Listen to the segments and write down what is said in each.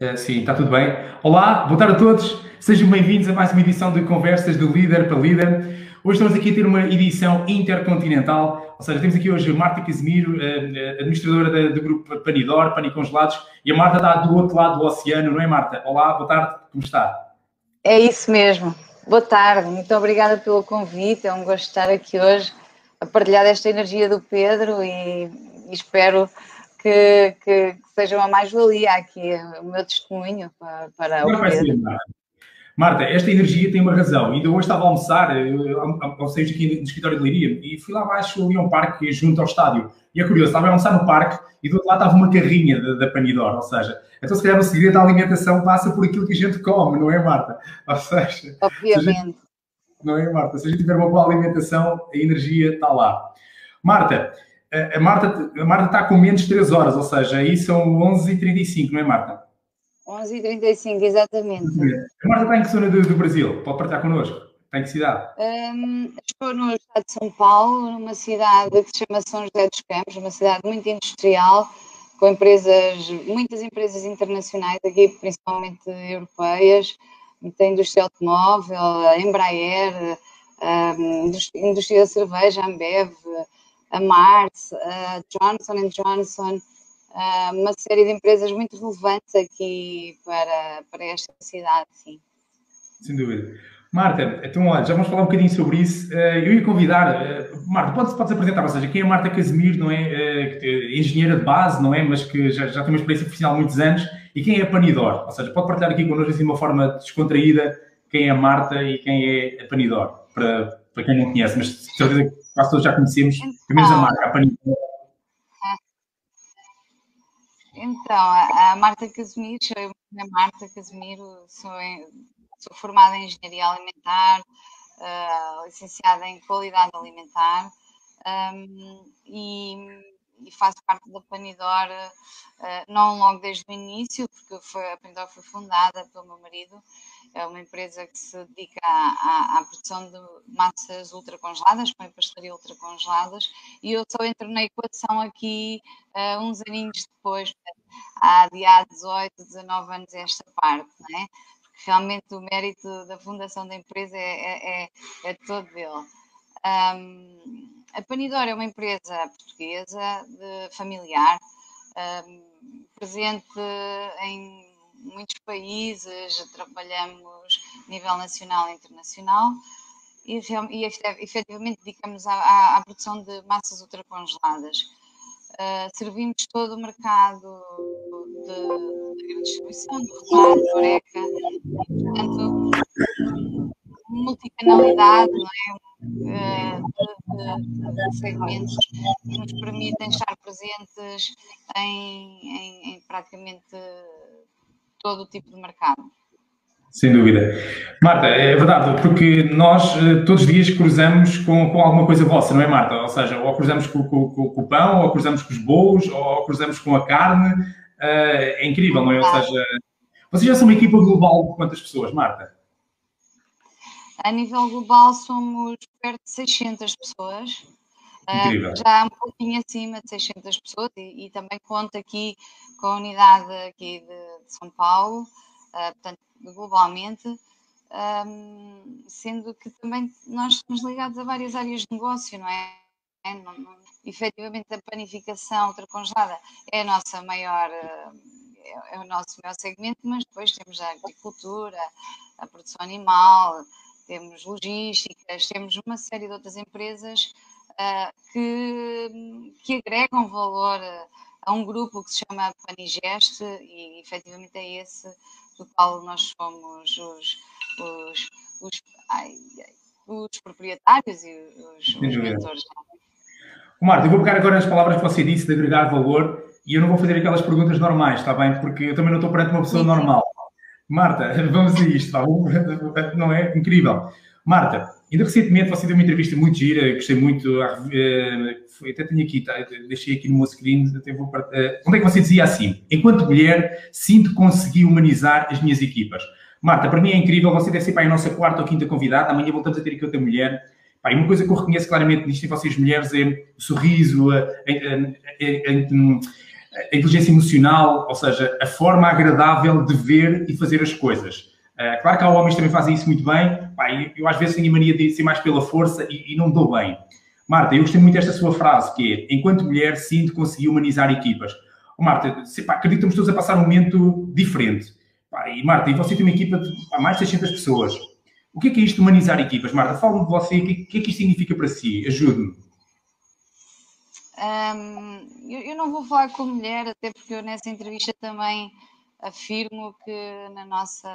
Uh, sim, está tudo bem. Olá, boa tarde a todos. Sejam bem-vindos a mais uma edição de Conversas do Líder para Líder. Hoje estamos aqui a ter uma edição intercontinental, ou seja, temos aqui hoje a Marta Casimiro, administradora do grupo Panidor, Panicongelados, e a Marta está do outro lado do oceano, não é, Marta? Olá, boa tarde, como está? É isso mesmo. Boa tarde, muito obrigada pelo convite. É um gosto estar aqui hoje a partilhar esta energia do Pedro e, e espero que, que, seja uma mais-valia aqui o meu testemunho para, para o Pedro. Marta, esta energia tem uma razão. Ainda hoje estava a almoçar, ou seja, aqui no escritório de Leiria, e fui lá abaixo ali a um parque junto ao estádio. E é curioso, estava a almoçar no parque e do outro lado estava uma carrinha da, da Panidor, ou seja, então se calhar o segredo da alimentação passa por aquilo que a gente come, não é, Marta? Ou seja, obviamente. Se gente, não é, Marta? Se a gente tiver uma boa alimentação, a energia está lá. Marta, a Marta, a Marta está com menos de 3 horas, ou seja, aí são 11h35, não é, Marta? 11h35, exatamente. A Marta está em que zona do, do Brasil? Pode partilhar connosco? Está em que cidade? Um, estou no estado de São Paulo, numa cidade que se chama São José dos Campos, uma cidade muito industrial, com empresas, muitas empresas internacionais, aqui principalmente europeias, tem indústria automóvel, a Embraer, a indústria da cerveja, a Ambev, a Mars, a Johnson Johnson, uma série de empresas muito relevantes aqui para, para esta cidade, sim. Sem dúvida. Marta, então olha, já vamos falar um bocadinho sobre isso. Eh, eu ia convidar, eh, Marta, podes, podes apresentar, ou seja, quem é Marta Casimiro, não é? Eh, engenheira de base, não é? Mas que já, já tem uma experiência profissional há muitos anos. E quem é a Panidor? Ou seja, pode partilhar aqui connosco assim, de uma forma descontraída quem é Marta e quem é a Panidor, para, para quem não conhece, mas certeza que quase todos já conhecemos, pelo menos a marca, a Panidor. Então, a, Marta Casimiro, eu a Marta Casimiro, sou Sou formada em Engenharia Alimentar, uh, licenciada em Qualidade Alimentar um, e, e, faço parte da Panidor, uh, não logo desde o início, porque foi, a Panidor foi fundada pelo meu marido, é uma empresa que se dedica à, à, à produção de massas ultracongeladas, com pastelaria ultracongeladas, e eu só entro na equação aqui uh, uns aninhos depois, há dia 18, 19 anos esta parte, não é? realmente o mérito da fundação da empresa é, é, é, é todo dele. Um, a Panidor é uma empresa portuguesa, de, familiar, um, presente em muitos países, trabalhamos a nível nacional e internacional e, e efetivamente dedicamos à, à, à produção de massas ultracongeladas. Uh, servimos todo o mercado de, de distribuição, do retalho, do Oreca, e, portanto, multicanalidade, não é? Uh, de, de, segmentos que nos permitem estar presentes em, em, em praticamente todo o tipo de mercado. Sem dúvida. Marta, é verdade, porque nós eh, todos os dias cruzamos com, com alguma coisa vossa, não é, Marta? Ou seja, ou cruzamos com, com, com o pão, ou cruzamos com os bolos, ou cruzamos com a carne. Uh, é incrível, não é? Ou seja, vocês já são uma equipa global de quantas pessoas, Marta? A nível global somos perto de 600 pessoas. Incrível. Uh, já um pouquinho acima de 600 pessoas e, e, também conto aqui com a unidade aqui de, de São Paulo, uh, portanto globalmente, um, sendo que também nós estamos ligados a várias áreas de negócio, não é? é não, não, efetivamente, a panificação ultracongelada é a nossa maior, é, é o nosso maior segmento, mas depois temos a agricultura, a produção animal, temos logísticas, temos uma série de outras empresas uh, que, que agregam valor a um grupo que se chama Panigeste e efetivamente é esse do qual nós somos os, os, os, ai, os proprietários e os, os mentores. Marta, eu vou pegar agora nas palavras que você disse de agregar valor e eu não vou fazer aquelas perguntas normais, está bem? Porque eu também não estou perante uma pessoa sim, normal. Marta, vamos a isto, tá não é? Incrível. Marta, ainda recentemente você deu uma entrevista muito gira, gostei muito, eh, até tenho aqui, tá, deixei aqui no meu screen, até vou, uh, onde é que você dizia assim, enquanto mulher, sinto conseguir humanizar as minhas equipas. Marta, para mim é incrível, você deve ser para a nossa quarta ou quinta convidada, amanhã voltamos a ter aqui outra mulher. Pá, e uma coisa que eu reconheço claramente nisto em vocês mulheres é o sorriso, a, a, a, a inteligência emocional, ou seja, a forma agradável de ver e fazer as coisas. Uh, claro que há homens que também fazem isso muito bem, pá, eu às vezes tenho a mania de ser mais pela força e, e não me dou bem. Marta, eu gostei muito desta sua frase, que é, enquanto mulher, sinto conseguir humanizar equipas. Oh, Marta, se, pá, acredito que estamos todos a passar um momento diferente. Pá, e Marta, e você tem uma equipa de há mais de 600 pessoas. O que é que é isto de humanizar equipas? Marta, fala-me de você, o que, que, é que isto significa para si? Ajude-me. Um, eu, eu, não vou falar como mulher, até porque eu nessa entrevista também afirmo que na nossa,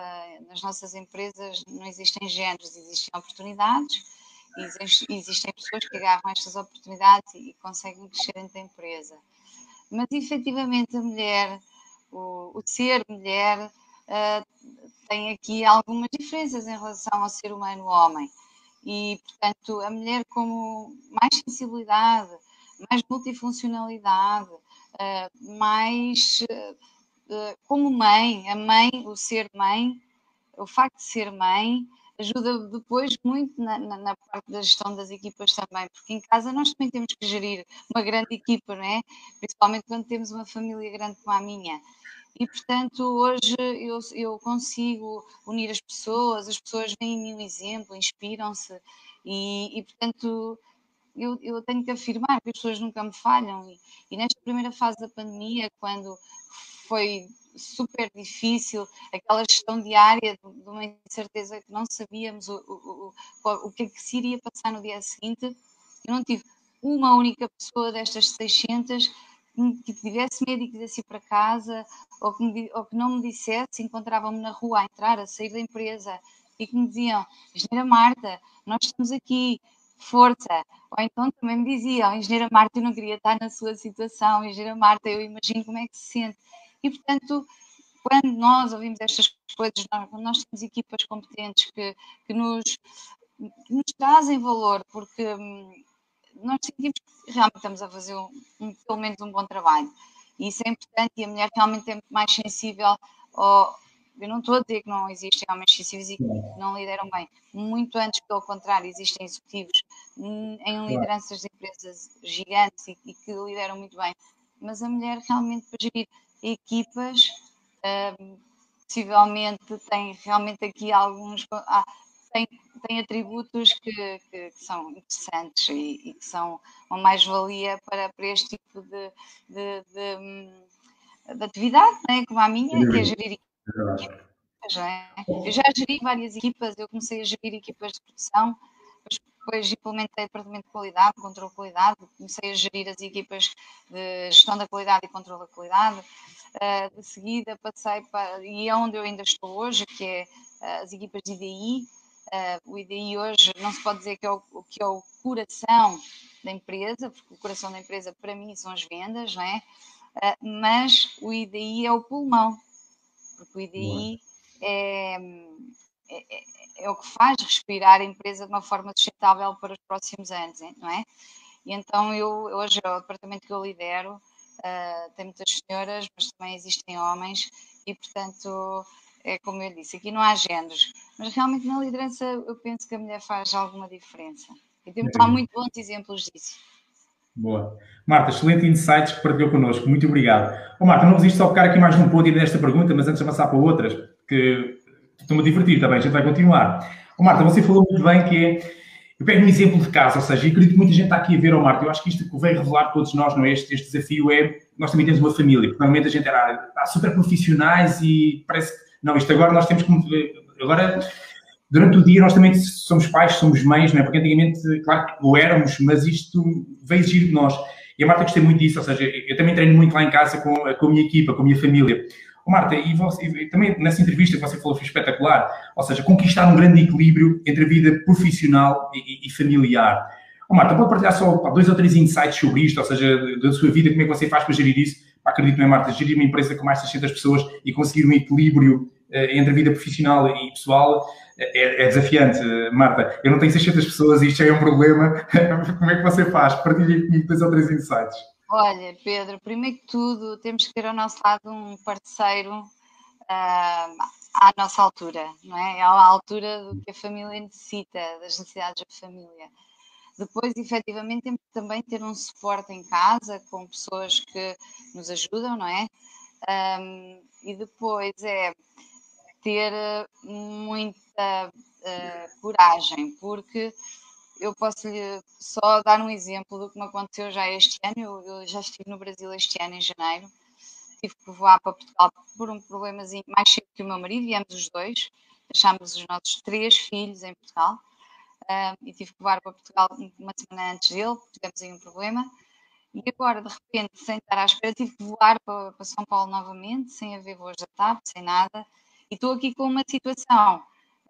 nas nossas empresas não existem géneros, existem oportunidades, existem, existem pessoas que agarram estas oportunidades e, e conseguem crescer dentro da empresa. Mas efetivamente a mulher, o, o ser mulher, uh, tem aqui algumas diferenças em relação ao ser humano homem. E, portanto, a mulher como mais sensibilidade, mais multifuncionalidade, uh, mais uh, como mãe, a mãe, o ser mãe, o facto de ser mãe, ajuda depois muito na, na, na, parte da gestão das equipas também, porque em casa nós também temos que gerir uma grande equipa, não é? Principalmente quando temos uma família grande como a minha. E, portanto, hoje eu, eu consigo unir as pessoas, as pessoas veem em mim um exemplo, inspiram-se, e, e, portanto, eu, eu, tenho que afirmar que as pessoas nunca me falham. E, e nesta primeira fase da pandemia, quando foi super difícil, aquela gestão diária de, uma incerteza que não sabíamos o, o, o, o que é que se iria passar no dia seguinte, eu não tive uma única pessoa destas 600 que tivesse medo e quisesse ir para casa, ou que, me, ou que não me dissesse, encontravam-me na rua a entrar, a sair da empresa, e que me diziam, Engenheira Marta, nós estamos aqui, força. Ou então também me diziam, Engenheira Marta, eu não queria estar na sua situação, Engenheira Marta, eu imagino como é que se sente. E, portanto, quando nós ouvimos estas coisas, nós, nós temos equipas competentes que, que, nos, que nos trazem valor, porque hum, nós sentimos que realmente estamos a fazer um, um, pelo menos um bom trabalho. E isso é importante e a mulher realmente é mais sensível ao, eu não estou a dizer que não existem homens sensíveis e que não lideram bem. Muito antes, pelo contrário, existem executivos em lideranças de empresas gigantes e, que lideram muito bem. Mas a mulher realmente para gerir equipas, uh, possivelmente tem realmente aqui alguns. Ah, tem, tem atributos que, que, que são interessantes e, e, que são uma mais-valia para, para este tipo de, de, de, hum, de atividade, né? como a minha, que é gerir equipas. É? Eu já geri várias equipas, eu comecei a gerir equipas de produção, depois implementei departamento de qualidade, controle de qualidade, comecei a gerir as equipas de gestão da qualidade e controle da qualidade. Uh, de seguida passei para, e é onde eu ainda estou hoje, que é uh, as equipas de IDI, Uh, o IDI hoje não se pode dizer que é, o, que é o coração da empresa, porque o coração da empresa para mim são as vendas, não é? Mas o IDI é o pulmão, porque o IDI é, é, é, o que faz respirar a empresa de uma forma sustentável para os próximos anos, não é? E então eu hoje o departamento que eu lidero uh, tem muitas senhoras, mas também existem homens e portanto é como eu disse, aqui não há géneros, mas realmente na liderança eu penso que a mulher faz alguma diferença. E temos lá muito bons exemplos disso. Boa. Marta, excelente insights que partilhou connosco. Muito obrigado. Oh, Marta, não resisto só ficar aqui mais num ponto nesta pergunta, mas antes de avançar para outras, que estou-me a divertir também, a gente vai continuar. Oh, Marta, você falou muito bem que é. Eu pego um exemplo de caso, ou seja, eu acredito que muita gente está aqui a ver, Marta, eu acho que isto que veio revelar todos nós, não é? Este, este desafio é. Nós também temos uma família, porque normalmente a gente era, era super profissionais e parece que não, isto agora nós temos que. Agora, durante o dia, nós também somos pais, somos mães, não é? Porque antigamente, claro que o éramos, mas isto veio exigir de nós. E a Marta gostei muito disso, ou seja, eu também treino muito lá em casa com, com a minha equipa, com a minha família. Marta, e, você, e também nessa entrevista que você falou foi espetacular, ou seja, conquistar um grande equilíbrio entre a vida profissional e, e familiar. Marta, pode partilhar só pá, dois ou três insights sobre isto, ou seja, da sua vida, como é que você faz para gerir isso? Pá, acredito, não é, Marta? Gerir uma empresa com mais de 600 pessoas e conseguir um equilíbrio eh, entre a vida profissional e pessoal eh, é, é, desafiante, Marta. Eu não tenho 600 pessoas e isto é um problema. Como é que você faz? Partilhe comigo dois ou três insights. Olha, Pedro, primeiro que tudo, temos que ter ao nosso lado um parceiro uh, à nossa altura, não é? À altura do que a família necessita, das necessidades da família. Depois, efetivamente, temos que também ter um suporte em casa com pessoas que nos ajudam, não é? Um, e depois é ter muita uh, coragem, porque eu posso lhe só dar um exemplo do que me aconteceu já este ano. Eu, eu, já estive no Brasil este ano, em janeiro. Tive que voar para Portugal por um problemazinho mais cedo que o meu marido, viemos os dois. Deixámos os nossos três filhos em Portugal. Uh, e tive que voar para Portugal uma semana antes dele, porque tivemos aí um problema. E agora, de repente, sem estar à espera, tive que voar para, para São Paulo novamente, sem haver voos da TAP, sem nada. E estou aqui com uma situação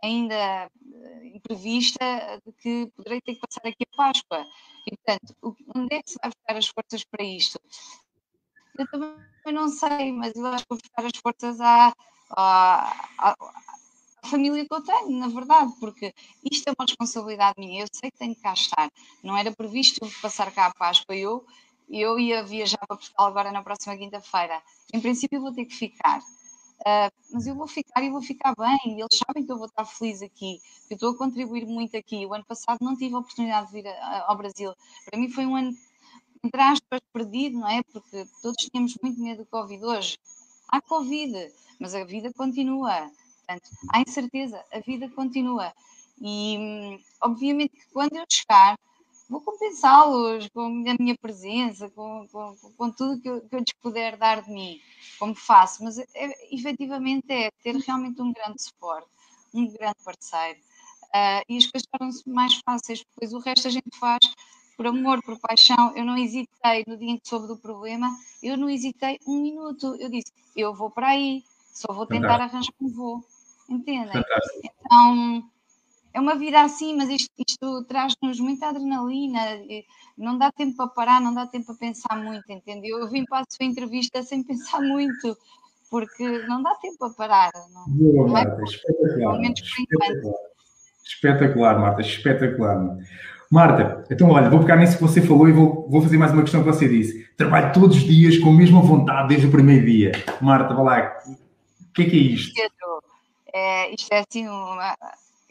ainda eh, imprevista de que poderei ter que passar aqui a Páscoa. E, portanto, onde é que se vai buscar as forças para isto? Eu também não sei, mas eu acho que vou buscar as forças à, à, à, família que eu tenho, na verdade, porque isto é uma responsabilidade minha. Eu sei que tenho que cá estar. Não era previsto passar cá a Páscoa. Eu, eu ia viajar para Portugal agora na próxima quinta-feira. Em princípio, vou ter que ficar. Uh, mas eu vou ficar e vou ficar bem. E eles sabem que eu vou estar feliz aqui, que eu estou a contribuir muito aqui. O ano passado não tive a oportunidade de vir a, ao Brasil. Para mim foi um ano, entre aspas, perdido, não é? Porque todos tínhamos muito medo do Covid. Hoje há Covid, mas a vida continua. Portanto, há incerteza, a vida continua. E hum, obviamente que quando eu chegar, vou compensá-los com a minha presença, com, com, com tudo que eu, que eu, lhes puder dar de mim, como faço, mas é, efetivamente é ter realmente um grande suporte, um grande parceiro. Uh, e as coisas tornam-se mais fáceis, depois o resto a gente faz por amor, por paixão. Eu não hesitei no dia em que soube do problema, eu não hesitei um minuto. Eu disse, eu vou para aí, só vou tentar Fantástico. arranjar um voo. Entendem? Fantástico. Então, é uma vida assim, mas isto, isto traz-nos muita adrenalina, não dá tempo para parar, não dá tempo para pensar muito, entendeu? Eu vim para a sua entrevista sem pensar muito, porque não dá tempo para parar. Não, Boa, não é Marta, espetacular. Espetacular. espetacular, Marta, espetacular. Marta, então olha, vou pegar nisso que você falou e vou, vou fazer mais uma questão que você disse. Trabalho todos os dias com a mesma vontade desde o primeiro dia. Marta, vá lá, o que é que é isto? É, isto é assim uma,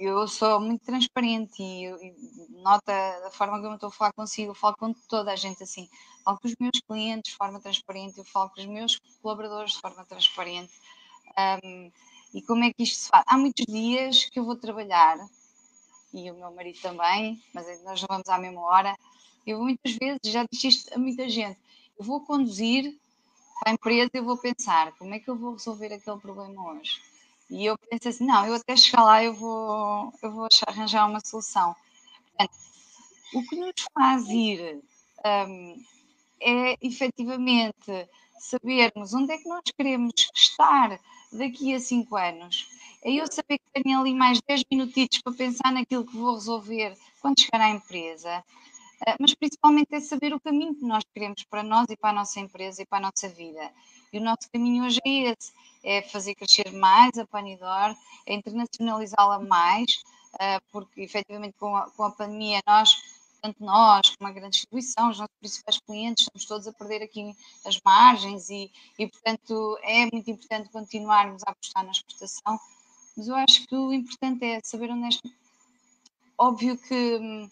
eu sou muito transparente e, e, nota da forma como eu estou a falar consigo, eu falo com toda a gente assim, falo com os meus clientes de forma transparente, eu falo com os meus colaboradores de forma transparente. Um, e como é que isto se faz? Há muitos dias que eu vou trabalhar, e o meu marido também, mas nós vamos à mesma hora. Eu muitas vezes, já disse isto a muita gente, eu vou conduzir para a empresa e eu vou pensar como é que eu vou resolver aquele problema hoje e eu pensei assim, não, eu até chegar lá eu vou, eu vou arranjar uma solução. Portanto, o que nos faz ir um, é efetivamente sabermos onde é que nós queremos estar daqui a cinco anos. É eu saber que tenho ali mais 10 minutitos para pensar naquilo que vou resolver quando chegar à empresa, ah, mas principalmente é saber o caminho que nós queremos para nós e para a nossa empresa e para a nossa vida. E o nosso caminho hoje é esse, é fazer crescer mais a Panidor, é internacionalizá-la mais, ah, porque efetivamente com a, com a pandemia nós, tanto nós como a grande distribuição, os nossos principais clientes, estamos todos a perder aqui as margens e, e portanto é muito importante continuarmos a apostar na exportação, mas eu acho que o importante é saber onde é... Óbvio que hum,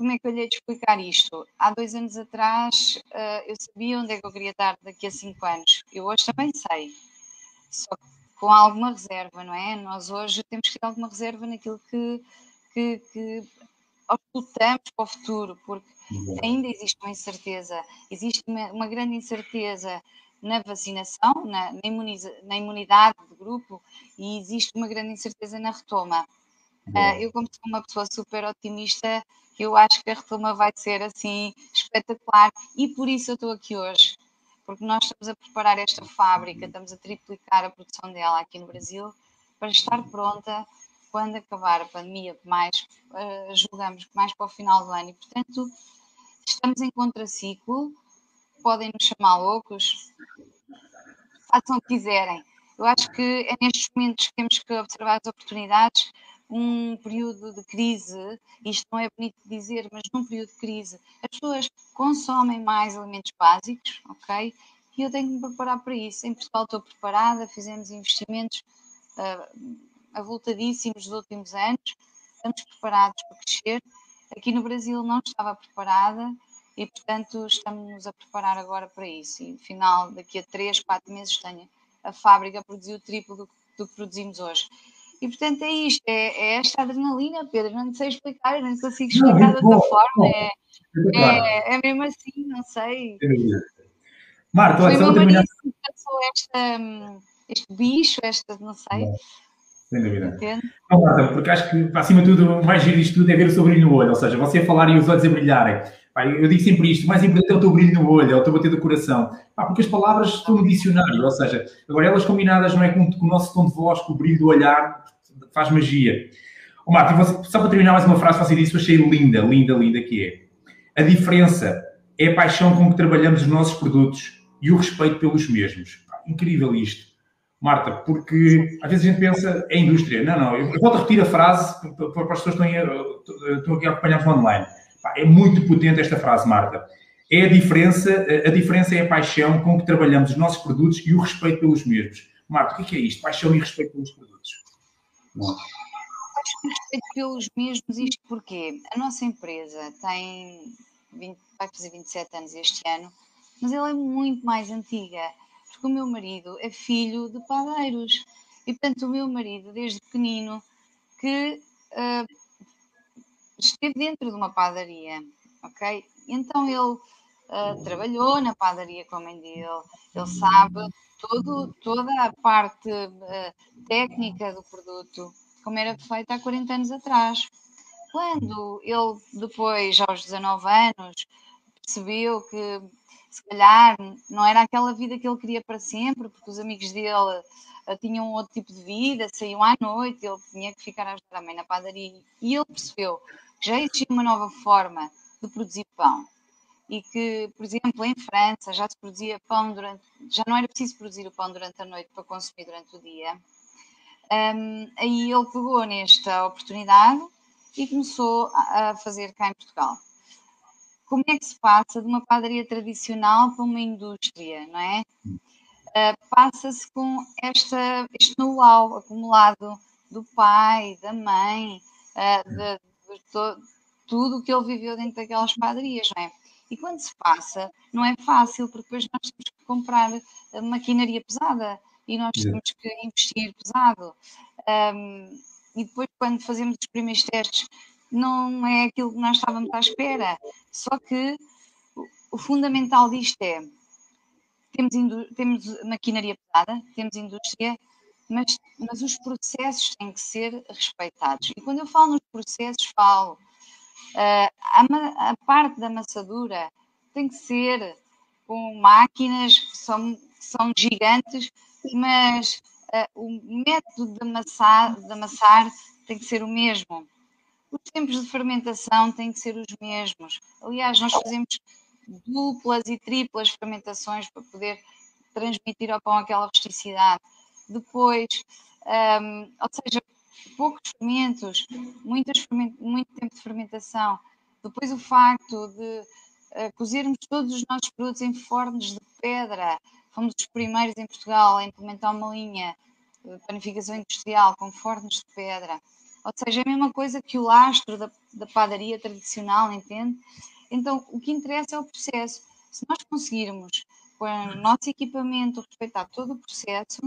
como é que eu lhe de explicar isto? Há dois anos atrás uh, eu sabia onde é que eu queria estar daqui a cinco anos. Eu hoje também sei, só com alguma reserva, não é? Nós hoje temos que ter alguma reserva naquilo que, que, que ocultamos para o futuro, porque ainda existe uma incerteza, existe uma, uma grande incerteza na vacinação, na, na, imuniza, na imunidade do grupo e existe uma grande incerteza na retoma. Uh, eu, como sou uma pessoa super otimista, eu acho que a retoma vai ser assim espetacular. E por isso eu estou aqui hoje, porque nós estamos a preparar esta fábrica, estamos a triplicar a produção dela aqui no Brasil para estar pronta quando acabar a pandemia, mais uh, julgamos mais para o final do ano. E portanto estamos em contraciclo, podem nos chamar loucos, façam o que quiserem. Eu acho que é nestes momentos que temos que observar as oportunidades um período de crise, isto não é bonito dizer, mas num período de crise, as pessoas consomem mais alimentos básicos, ok? E eu tenho que me preparar para isso. Em Portugal estou preparada, fizemos investimentos uh, avultadíssimos nos últimos anos, estamos preparados para crescer. aqui no Brasil não estava preparada e, portanto, estamos-nos a preparar agora para isso. E, no final, daqui a 3, 4 meses, tenho a fábrica a produzir o triplo do, do que produzimos hoje. E, portanto, é isto, é, é, esta adrenalina, Pedro, não sei explicar, eu não consigo explicar não, de outra forma, é, é, é, mesmo assim, não sei. Marta, olha, Foi que passou esta, hum, este bicho, esta, não sei. Sem dúvida. Não, Marta, porque acho que, acima de tudo, o mais giro disto tudo é ver o seu brilho no olho, ou seja, você a falar e os olhos a brilharem. Eu digo sempre isto, o mais importante é o teu brilho no olho, é o teu bater do coração. porque as palavras estão no dicionário, ou seja, agora elas combinadas não é com, com o nosso tom de voz, com o brilho do olhar, faz magia. Marta, você, só para terminar mais uma frase, você disse, eu achei linda, linda, linda, que é a diferença é a paixão com que trabalhamos os nossos produtos e o respeito pelos mesmos. Incrível isto. Marta, porque às vezes a gente pensa, é indústria. Não, não, eu volto a repetir a frase para as pessoas que estão, estão aqui a acompanhar online. É muito potente esta frase, Marta. É a diferença, a diferença é a paixão com que trabalhamos os nossos produtos e o respeito pelos mesmos. Marta, o que é, é isto? Paixão e respeito pelos produtos. Paixão e respeito pelos mesmos, isto porque a nossa empresa tem 20, vai fazer 27 anos este ano, mas ela é muito mais antiga, porque o meu marido é filho de padeiros. E, portanto, o meu marido, desde pequenino, que uh, esteve dentro de uma padaria, ok? Então ele uh, trabalhou na padaria com a mãe dele, ele sabe todo, toda a parte uh, técnica do produto, como era feita há 40 anos atrás. Quando ele, depois, aos 19 anos, percebeu que se calhar não era aquela vida que ele queria para sempre, porque os amigos dele uh, tinham outro tipo de vida, saíam à noite, ele tinha que ficar a ajudar a mãe na padaria. E ele percebeu já existia uma nova forma de produzir pão. E que, por exemplo, em França já se produzia pão durante. já não era preciso produzir o pão durante a noite para consumir durante o dia. Um, aí ele pegou nesta oportunidade e começou a fazer cá em Portugal. Como é que se passa de uma padaria tradicional para uma indústria, não é? Uh, Passa-se com esta, este know-how acumulado do pai, da mãe, uh, de, tudo o que ele viveu dentro daquelas padarias, não é? E quando se passa, não é fácil, porque depois nós temos que comprar maquinaria pesada e nós temos que investir pesado. Um, e depois, quando fazemos os primeiros testes, não é aquilo que nós estávamos à espera. Só que o fundamental disto é: temos, temos maquinaria pesada, temos indústria, mas, mas os processos têm que ser respeitados. E quando eu falo nos processos, falo uh, a, a, parte da amassadura tem que ser com máquinas que são, são gigantes, mas uh, o método de amassar, de amassar tem que ser o mesmo. Os tempos de fermentação têm que ser os mesmos. Aliás, nós fazemos duplas e triplas fermentações para poder transmitir ao pão aquela rusticidade. Depois, um, ou seja, poucos fermentos, muito tempo de fermentação. Depois, o facto de uh, cozermos todos os nossos produtos em fornos de pedra, fomos os primeiros em Portugal a implementar uma linha de panificação industrial com fornos de pedra. Ou seja, é a mesma coisa que o lastro da, da padaria tradicional, entende? Então, o que interessa é o processo. Se nós conseguirmos, com o nosso equipamento, respeitar todo o processo,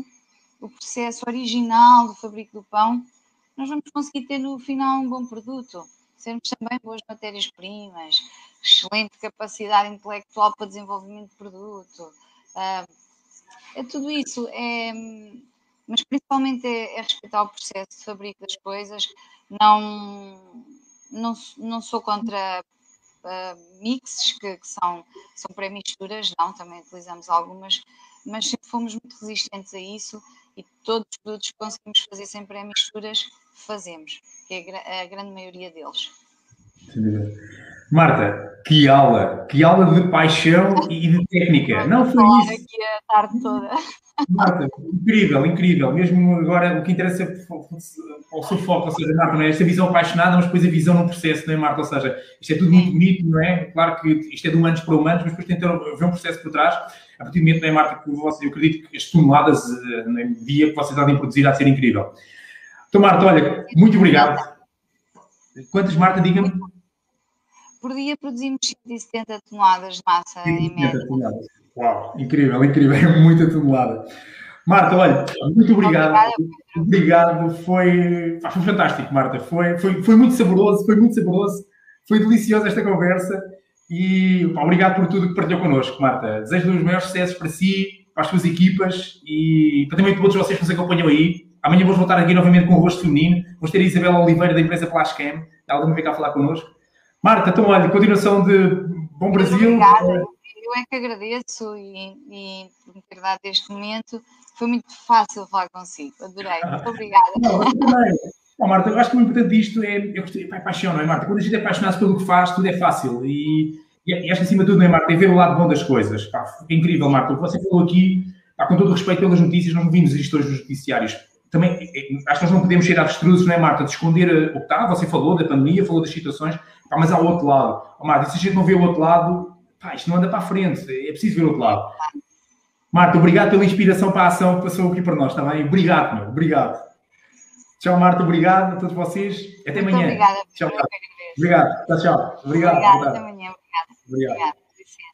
o processo original do fabrico do pão, nós vamos conseguir ter no final um bom produto. Sermos também boas matérias-primas, excelente capacidade intelectual para desenvolvimento de produto. Uh, é tudo isso. É, mas principalmente é, é, respeitar o processo de fabrico das coisas. Não, não, não sou contra uh, mixes que, que, são, são pré-misturas, não, também utilizamos algumas, mas sempre fomos muito resistentes a isso e todos os produtos que conseguimos fazer sem pré-misturas, fazemos, que é a grande maioria deles. Sim. Marta, que aula, que aula de paixão e de técnica. Não foi isso. aqui a tarde toda. Marta, incrível, incrível. Mesmo agora o que interessa é o seu foco, ou seja, Marta, não é? esta visão apaixonada, mas depois a visão no processo, não é, Marta? Ou seja, isto é tudo muito bonito, não é? Claro que isto é de humanos para humanos, mas depois tem que haver um processo por trás. A partir do momento, não é, Marta, que você, eu acredito que as toneladas eh, de dia que vocês podem produzir há de ser incrível. Então, Marta, olha, muito obrigado. Quantas, Marta, diga-me? Por dia produzimos 170 toneladas de massa 170 em média. Toneladas. Uau, incrível, incrível, é muita tonelada. Marta, olha, muito obrigado. Obrigado, foi, foi fantástico, Marta. Foi, foi, foi muito saboroso, foi muito saboroso, foi deliciosa esta conversa e pá, obrigado por tudo que partilhou connosco, Marta. Desejo os maiores sucessos para si, para as suas equipas e para também todos vocês que nos acompanham aí. Amanhã vou voltar aqui novamente com o rosto feminino. Vamos ter a Isabela Oliveira da empresa Flashcam. Ela também vem cá falar connosco. Marta, então olha, continuação de Bom Brasil. Obrigada. Eu é que agradeço e, e por me ter dado este momento foi muito fácil falar consigo, adorei. Muito obrigada. Não, Oh, Marta, eu acho que o importante disto é, eu gostei, é paixão, não é, Marta? Quando a gente é apaixonado pelo que faz, tudo é fácil. E, e acho que acima de tudo, não é, Marta? É ver o lado bom das coisas. Pá, é incrível, Marta. O que você falou aqui, pá, com todo o respeito pelas notícias, não vimos isto hoje nos noticiários. Também, acho que nós não podemos ser abstrusos, não é, Marta? De esconder o que está. Você falou da pandemia, falou das situações, pá, mas há o outro lado. Oh, Marta, se a gente não vê o outro lado, pá, isto não anda para a frente. É preciso ver o outro lado. Marta, obrigado pela inspiração para a ação que passou aqui para nós, está bem? Obrigado, meu, obrigado. Tchau, Marta, obrigado a todos vocês. Até Muito amanhã. Obrigada. Tchau, Obrigado. Tchau, tchau. Obrigado. Obrigada, até amanhã. Obrigada. obrigado. obrigado.